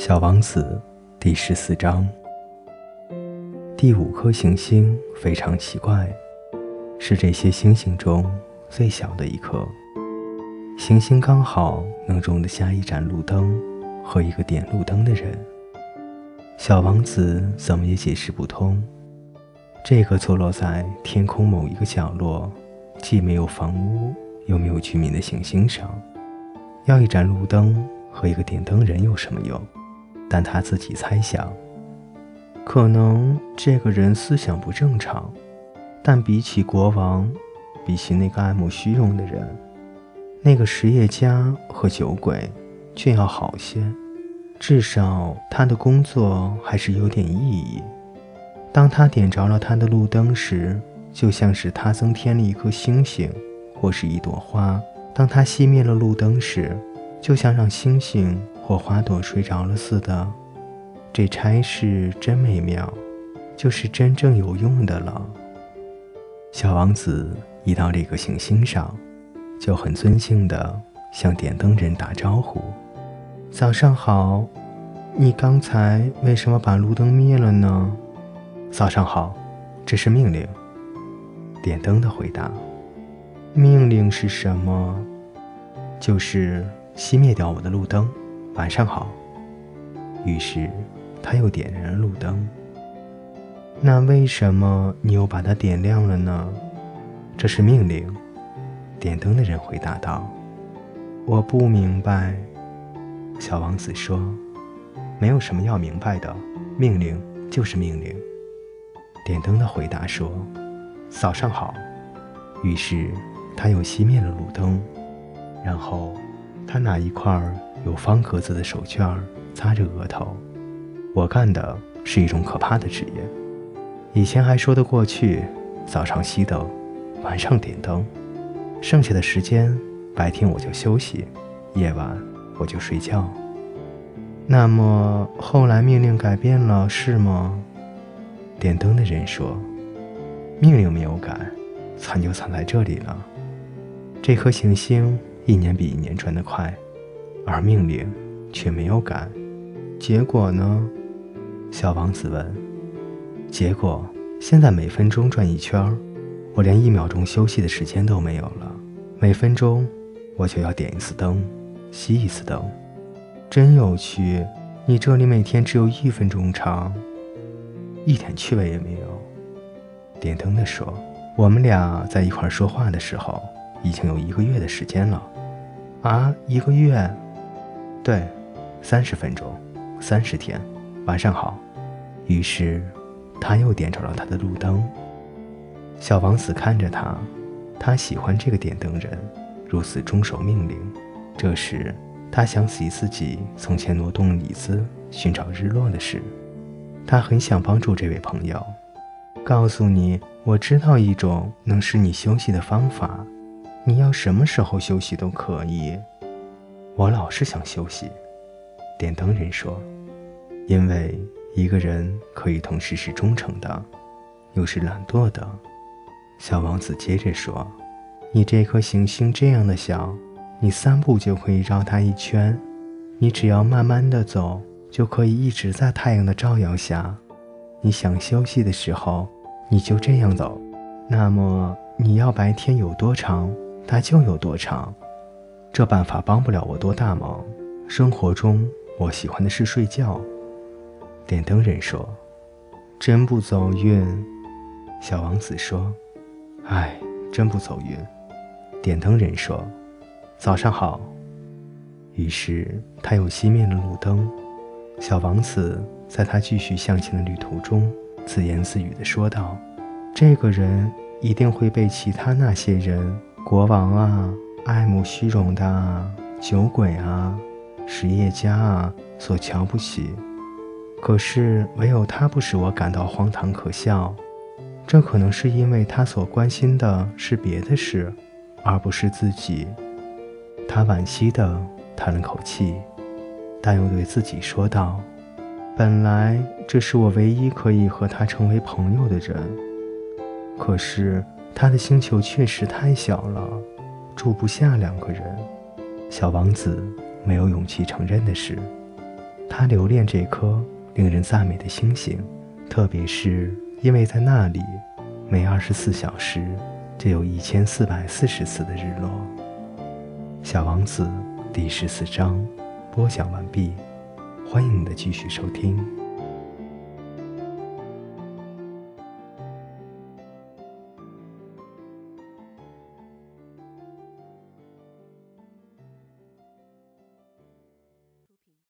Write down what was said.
小王子第十四章。第五颗行星非常奇怪，是这些星星中最小的一颗。行星刚好能容得下一盏路灯和一个点路灯的人。小王子怎么也解释不通，这个坐落在天空某一个角落，既没有房屋又没有居民的行星上，要一盏路灯和一个点灯人有什么用？但他自己猜想，可能这个人思想不正常，但比起国王，比起那个爱慕虚荣的人，那个实业家和酒鬼，却要好些。至少他的工作还是有点意义。当他点着了他的路灯时，就像是他增添了一颗星星，或是一朵花；当他熄灭了路灯时，就像让星星。或花朵睡着了似的，这差事真美妙，就是真正有用的了。小王子一到这个行星上，就很尊敬地向点灯人打招呼：“早上好，你刚才为什么把路灯灭了呢？”“早上好，这是命令。”点灯的回答。“命令是什么？”“就是熄灭掉我的路灯。”晚上好。于是他又点燃了路灯。那为什么你又把它点亮了呢？这是命令。点灯的人回答道：“我不明白。”小王子说：“没有什么要明白的，命令就是命令。”点灯的回答说：“早上好。”于是他又熄灭了路灯，然后他拿一块有方格子的手绢擦着额头。我干的是一种可怕的职业。以前还说得过去，早上熄灯，晚上点灯，剩下的时间，白天我就休息，夜晚我就睡觉。那么后来命令改变了，是吗？点灯的人说：“命令没有改，惨就惨在这里了。这颗行星一年比一年转得快。”而命令却没有改，结果呢？小王子问。结果现在每分钟转一圈，我连一秒钟休息的时间都没有了。每分钟我就要点一次灯，熄一次灯。真有趣！你这里每天只有一分钟长，一点趣味也没有。点灯的说：“我们俩在一块说话的时候，已经有一个月的时间了。”啊，一个月？对，三十分钟，三十天。晚上好。于是，他又点着了他的路灯。小王子看着他，他喜欢这个点灯人，如此遵守命令。这时，他想起自己从前挪动椅子寻找日落的事。他很想帮助这位朋友，告诉你，我知道一种能使你休息的方法。你要什么时候休息都可以。我老是想休息，点灯人说：“因为一个人可以同时是忠诚的，又是懒惰的。”小王子接着说：“你这颗行星这样的小，你三步就可以绕它一圈。你只要慢慢的走，就可以一直在太阳的照耀下。你想休息的时候，你就这样走。那么你要白天有多长，它就有多长。”这办法帮不了我多大忙。生活中，我喜欢的是睡觉。点灯人说：“真不走运。”小王子说：“唉，真不走运。”点灯人说：“早上好。”于是他又熄灭了路灯。小王子在他继续向前的旅途中自言自语地说道：“这个人一定会被其他那些人，国王啊。”爱慕虚荣的酒鬼啊，实业家啊，所瞧不起。可是唯有他不使我感到荒唐可笑。这可能是因为他所关心的是别的事，而不是自己。他惋惜地叹了口气，但又对自己说道：“本来这是我唯一可以和他成为朋友的人。可是他的星球确实太小了。”住不下两个人，小王子没有勇气承认的是，他留恋这颗令人赞美的星星，特别是因为在那里，每二十四小时就有一千四百四十次的日落。小王子第十四章播讲完毕，欢迎你的继续收听。